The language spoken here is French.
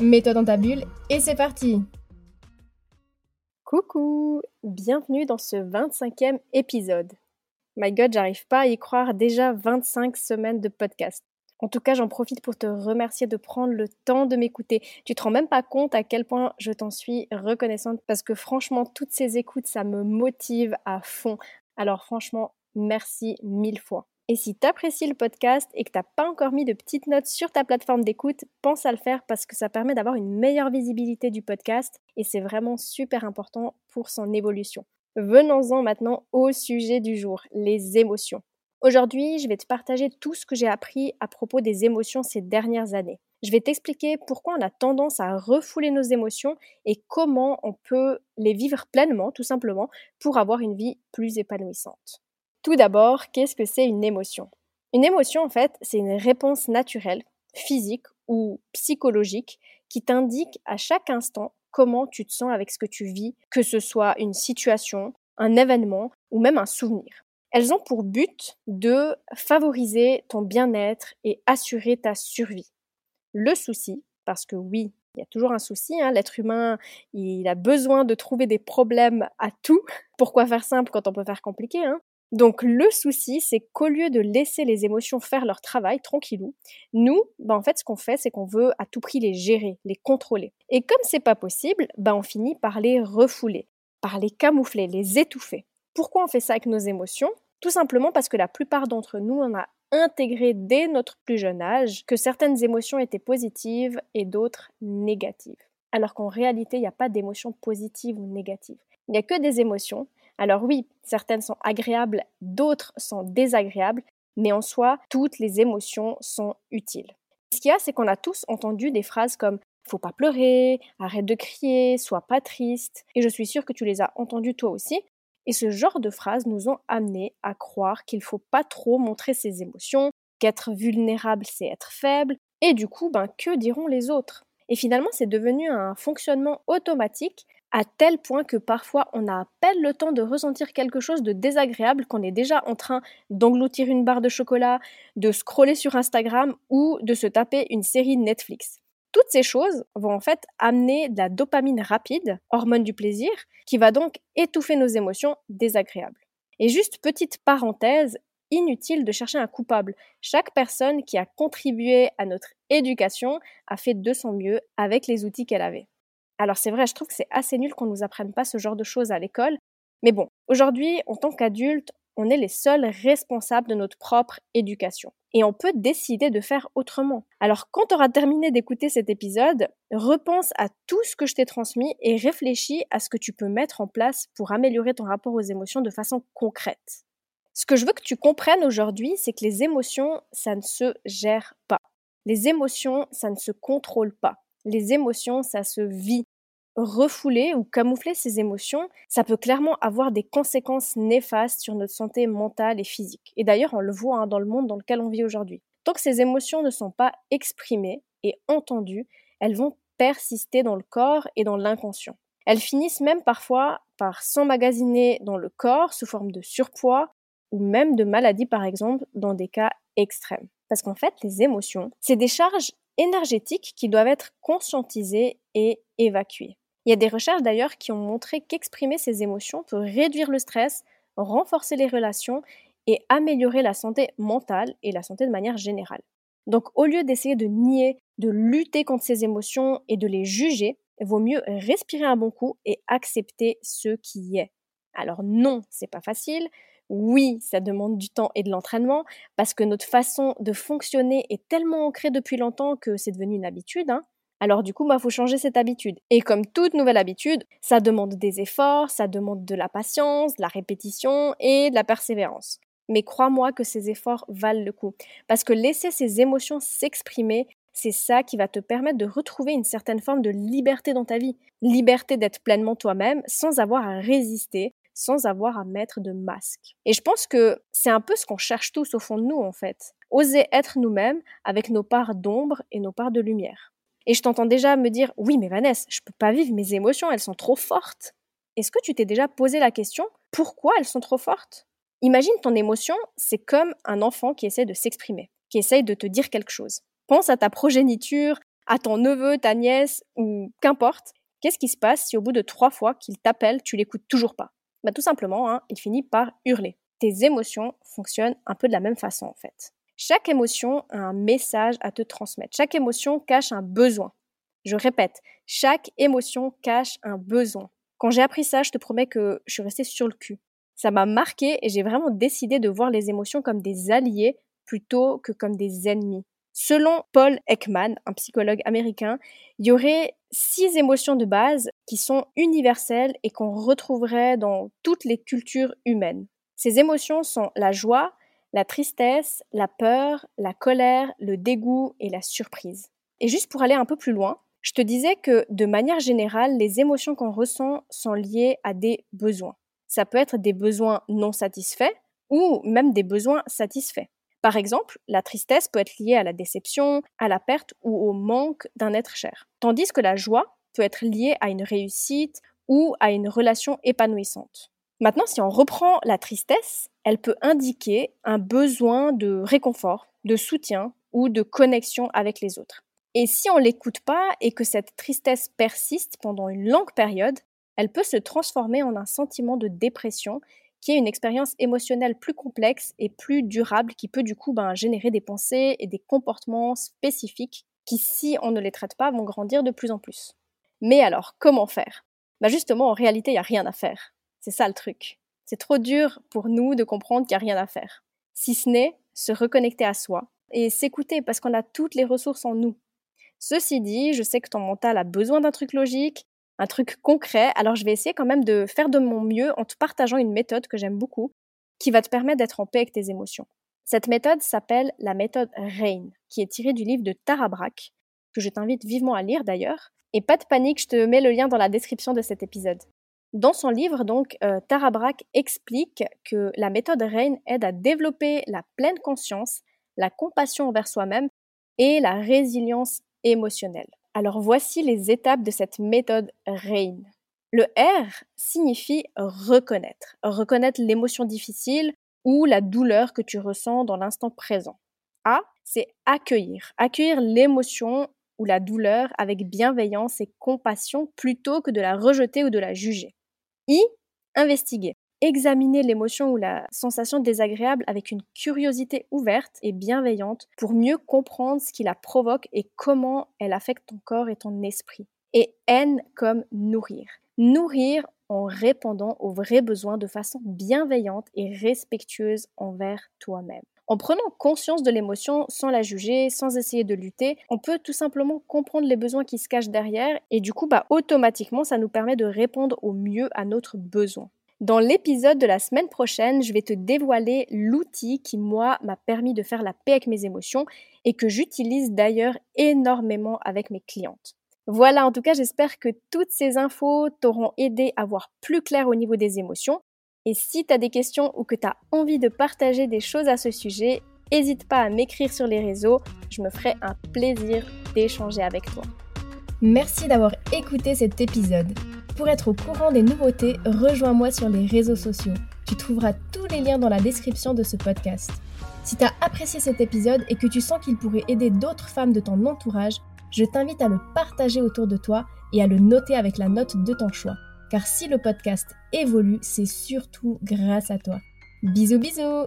Mets-toi dans ta bulle et c'est parti! Coucou! Bienvenue dans ce 25e épisode. My God, j'arrive pas à y croire, déjà 25 semaines de podcast. En tout cas, j'en profite pour te remercier de prendre le temps de m'écouter. Tu te rends même pas compte à quel point je t'en suis reconnaissante parce que franchement, toutes ces écoutes, ça me motive à fond. Alors franchement, merci mille fois. Et si tu apprécies le podcast et que tu n'as pas encore mis de petites notes sur ta plateforme d'écoute, pense à le faire parce que ça permet d'avoir une meilleure visibilité du podcast et c'est vraiment super important pour son évolution. Venons-en maintenant au sujet du jour, les émotions. Aujourd'hui, je vais te partager tout ce que j'ai appris à propos des émotions ces dernières années. Je vais t'expliquer pourquoi on a tendance à refouler nos émotions et comment on peut les vivre pleinement, tout simplement, pour avoir une vie plus épanouissante. Tout d'abord, qu'est-ce que c'est une émotion? Une émotion, en fait, c'est une réponse naturelle, physique ou psychologique qui t'indique à chaque instant comment tu te sens avec ce que tu vis, que ce soit une situation, un événement ou même un souvenir. Elles ont pour but de favoriser ton bien-être et assurer ta survie. Le souci, parce que oui, il y a toujours un souci, hein, l'être humain, il a besoin de trouver des problèmes à tout. Pourquoi faire simple quand on peut faire compliqué hein? Donc le souci, c'est qu'au lieu de laisser les émotions faire leur travail tranquillou, nous, ben en fait, ce qu'on fait, c'est qu'on veut à tout prix les gérer, les contrôler. Et comme c'est pas possible, ben on finit par les refouler, par les camoufler, les étouffer. Pourquoi on fait ça avec nos émotions? Tout simplement parce que la plupart d'entre nous, on a intégré dès notre plus jeune âge que certaines émotions étaient positives et d'autres négatives. Alors qu'en réalité, il n'y a pas d'émotions positives ou négatives. Il n'y a que des émotions. Alors oui, certaines sont agréables, d'autres sont désagréables, mais en soi, toutes les émotions sont utiles. Ce qu'il y a, c'est qu'on a tous entendu des phrases comme faut pas pleurer, arrête de crier, sois pas triste. Et je suis sûre que tu les as entendues toi aussi. Et ce genre de phrases nous ont amenés à croire qu'il faut pas trop montrer ses émotions, qu'être vulnérable c'est être faible, et du coup, ben, que diront les autres? Et finalement, c'est devenu un fonctionnement automatique à tel point que parfois on a à peine le temps de ressentir quelque chose de désagréable qu'on est déjà en train d'engloutir une barre de chocolat, de scroller sur Instagram ou de se taper une série Netflix. Toutes ces choses vont en fait amener de la dopamine rapide, hormone du plaisir, qui va donc étouffer nos émotions désagréables. Et juste petite parenthèse, inutile de chercher un coupable. Chaque personne qui a contribué à notre éducation a fait de son mieux avec les outils qu'elle avait. Alors c'est vrai, je trouve que c'est assez nul qu'on ne nous apprenne pas ce genre de choses à l'école. Mais bon, aujourd'hui, en tant qu'adulte, on est les seuls responsables de notre propre éducation. Et on peut décider de faire autrement. Alors quand tu auras terminé d'écouter cet épisode, repense à tout ce que je t'ai transmis et réfléchis à ce que tu peux mettre en place pour améliorer ton rapport aux émotions de façon concrète. Ce que je veux que tu comprennes aujourd'hui, c'est que les émotions, ça ne se gère pas. Les émotions, ça ne se contrôle pas. Les émotions, ça se vit refouler ou camoufler ses émotions, ça peut clairement avoir des conséquences néfastes sur notre santé mentale et physique. Et d'ailleurs, on le voit hein, dans le monde dans lequel on vit aujourd'hui. Tant que ces émotions ne sont pas exprimées et entendues, elles vont persister dans le corps et dans l'inconscient. Elles finissent même parfois par s'emmagasiner dans le corps sous forme de surpoids ou même de maladies par exemple dans des cas extrêmes. Parce qu'en fait, les émotions, c'est des charges énergétiques qui doivent être conscientisées et évacuées. Il y a des recherches d'ailleurs qui ont montré qu'exprimer ses émotions peut réduire le stress, renforcer les relations et améliorer la santé mentale et la santé de manière générale. Donc au lieu d'essayer de nier, de lutter contre ses émotions et de les juger, il vaut mieux respirer un bon coup et accepter ce qui est. Alors non, c'est pas facile. Oui, ça demande du temps et de l'entraînement parce que notre façon de fonctionner est tellement ancrée depuis longtemps que c'est devenu une habitude. Hein. Alors du coup, bah, faut changer cette habitude. Et comme toute nouvelle habitude, ça demande des efforts, ça demande de la patience, de la répétition et de la persévérance. Mais crois-moi que ces efforts valent le coup. Parce que laisser ces émotions s'exprimer, C'est ça qui va te permettre de retrouver une certaine forme de liberté dans ta vie. Liberté d'être pleinement toi-même sans avoir à résister, sans avoir à mettre de masque. Et je pense que c'est un peu ce qu'on cherche tous au fond de nous en fait. Oser être nous-mêmes avec nos parts d'ombre et nos parts de lumière. Et je t'entends déjà me dire oui mais Vanessa, je peux pas vivre mes émotions, elles sont trop fortes. Est-ce que tu t'es déjà posé la question pourquoi elles sont trop fortes? Imagine ton émotion, c'est comme un enfant qui essaie de s'exprimer, qui essaye de te dire quelque chose. Pense à ta progéniture, à ton neveu, ta nièce, ou qu'importe. Qu'est-ce qui se passe si au bout de trois fois qu'il t'appelle, tu l'écoutes toujours pas? Bah, Tout simplement, hein, il finit par hurler. Tes émotions fonctionnent un peu de la même façon en fait. Chaque émotion a un message à te transmettre. Chaque émotion cache un besoin. Je répète, chaque émotion cache un besoin. Quand j'ai appris ça, je te promets que je suis restée sur le cul. Ça m'a marqué et j'ai vraiment décidé de voir les émotions comme des alliés plutôt que comme des ennemis. Selon Paul Ekman, un psychologue américain, il y aurait six émotions de base qui sont universelles et qu'on retrouverait dans toutes les cultures humaines. Ces émotions sont la joie, la tristesse, la peur, la colère, le dégoût et la surprise. Et juste pour aller un peu plus loin, je te disais que de manière générale, les émotions qu'on ressent sont liées à des besoins. Ça peut être des besoins non satisfaits ou même des besoins satisfaits. Par exemple, la tristesse peut être liée à la déception, à la perte ou au manque d'un être cher. Tandis que la joie peut être liée à une réussite ou à une relation épanouissante. Maintenant, si on reprend la tristesse, elle peut indiquer un besoin de réconfort, de soutien ou de connexion avec les autres. Et si on l'écoute pas et que cette tristesse persiste pendant une longue période, elle peut se transformer en un sentiment de dépression qui est une expérience émotionnelle plus complexe et plus durable qui peut du coup ben, générer des pensées et des comportements spécifiques qui, si on ne les traite pas, vont grandir de plus en plus. Mais alors, comment faire? Bah Justement, en réalité, il n'y a rien à faire. C'est ça le truc. C'est trop dur pour nous de comprendre qu'il n'y a rien à faire. Si ce n'est se reconnecter à soi et s'écouter parce qu'on a toutes les ressources en nous. Ceci dit, je sais que ton mental a besoin d'un truc logique, un truc concret. Alors je vais essayer quand même de faire de mon mieux en te partageant une méthode que j'aime beaucoup, qui va te permettre d'être en paix avec tes émotions. Cette méthode s'appelle la méthode RAIN, qui est tirée du livre de Tara Brach, que je t'invite vivement à lire d'ailleurs. Et pas de panique, je te mets le lien dans la description de cet épisode. Dans son livre, donc, euh, Tara Brach explique que la méthode RAIN aide à développer la pleine conscience, la compassion envers soi-même et la résilience émotionnelle. Alors voici les étapes de cette méthode RAIN. Le R signifie reconnaître, reconnaître l'émotion difficile ou la douleur que tu ressens dans l'instant présent. A, c'est accueillir, accueillir l'émotion ou la douleur avec bienveillance et compassion plutôt que de la rejeter ou de la juger. I, investiguer, examiner l'émotion ou la sensation désagréable avec une curiosité ouverte et bienveillante pour mieux comprendre ce qui la provoque et comment elle affecte ton corps et ton esprit. Et N comme nourrir. Nourrir en répondant aux vrais besoins de façon bienveillante et respectueuse envers toi-même. En prenant conscience de l'émotion sans la juger, sans essayer de lutter, on peut tout simplement comprendre les besoins qui se cachent derrière et du coup, bah, automatiquement, ça nous permet de répondre au mieux à notre besoin. Dans l'épisode de la semaine prochaine, je vais te dévoiler l'outil qui, moi, m'a permis de faire la paix avec mes émotions et que j'utilise d'ailleurs énormément avec mes clientes. Voilà, en tout cas, j'espère que toutes ces infos t'auront aidé à voir plus clair au niveau des émotions. Et si tu as des questions ou que tu as envie de partager des choses à ce sujet, n'hésite pas à m'écrire sur les réseaux, je me ferai un plaisir d'échanger avec toi. Merci d'avoir écouté cet épisode. Pour être au courant des nouveautés, rejoins-moi sur les réseaux sociaux. Tu trouveras tous les liens dans la description de ce podcast. Si tu as apprécié cet épisode et que tu sens qu'il pourrait aider d'autres femmes de ton entourage, je t'invite à le partager autour de toi et à le noter avec la note de ton choix. Car si le podcast évolue, c'est surtout grâce à toi. Bisous bisous